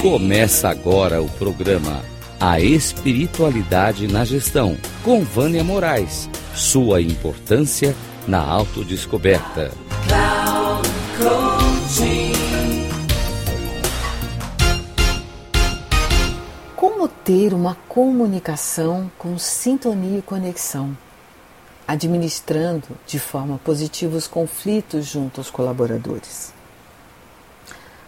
Começa agora o programa A Espiritualidade na Gestão, com Vânia Moraes. Sua importância na autodescoberta. Como ter uma comunicação com sintonia e conexão, administrando de forma positiva os conflitos junto aos colaboradores?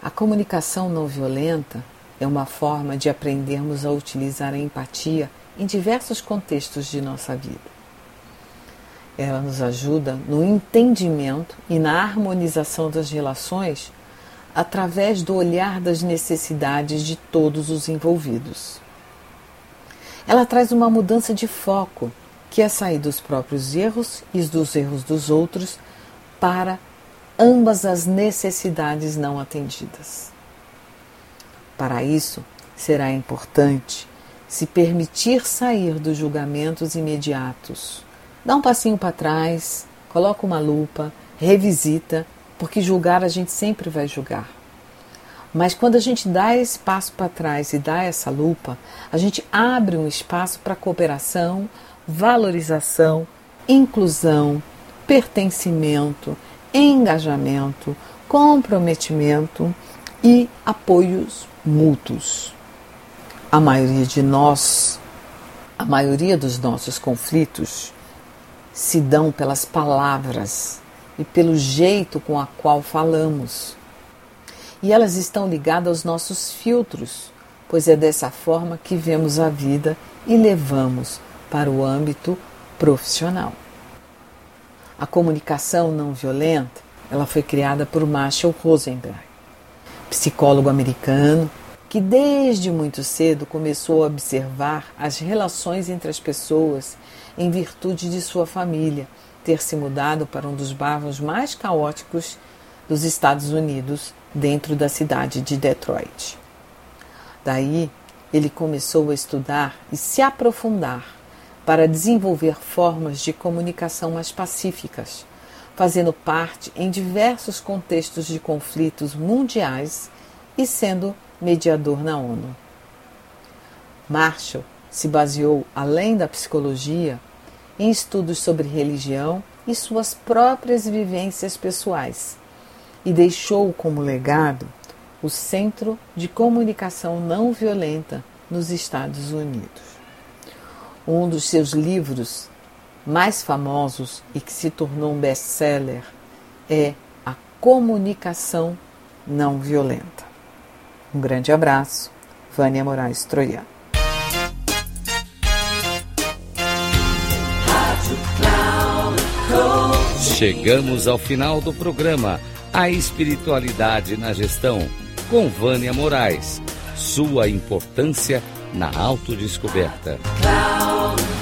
A comunicação não violenta é uma forma de aprendermos a utilizar a empatia em diversos contextos de nossa vida. Ela nos ajuda no entendimento e na harmonização das relações através do olhar das necessidades de todos os envolvidos. Ela traz uma mudança de foco, que é sair dos próprios erros e dos erros dos outros para ambas as necessidades não atendidas. Para isso, será importante se permitir sair dos julgamentos imediatos. Dá um passinho para trás, coloca uma lupa, revisita, porque julgar a gente sempre vai julgar. Mas quando a gente dá esse passo para trás e dá essa lupa, a gente abre um espaço para cooperação, valorização, inclusão, pertencimento, engajamento, comprometimento e apoios mútuos. A maioria de nós, a maioria dos nossos conflitos se dão pelas palavras e pelo jeito com a qual falamos. E elas estão ligadas aos nossos filtros, pois é dessa forma que vemos a vida e levamos para o âmbito profissional. A comunicação não violenta, ela foi criada por Marshall Rosenberg, psicólogo americano que desde muito cedo começou a observar as relações entre as pessoas em virtude de sua família ter se mudado para um dos bairros mais caóticos dos Estados Unidos, dentro da cidade de Detroit. Daí, ele começou a estudar e se aprofundar para desenvolver formas de comunicação mais pacíficas, fazendo parte em diversos contextos de conflitos mundiais e sendo mediador na ONU. Marshall se baseou, além da psicologia, em estudos sobre religião e suas próprias vivências pessoais e deixou como legado o Centro de Comunicação Não Violenta nos Estados Unidos. Um dos seus livros mais famosos e que se tornou um best-seller é A Comunicação Não Violenta. Um grande abraço, Vânia Moraes Troiano. Chegamos ao final do programa A Espiritualidade na Gestão, com Vânia Moraes. Sua importância na autodescoberta.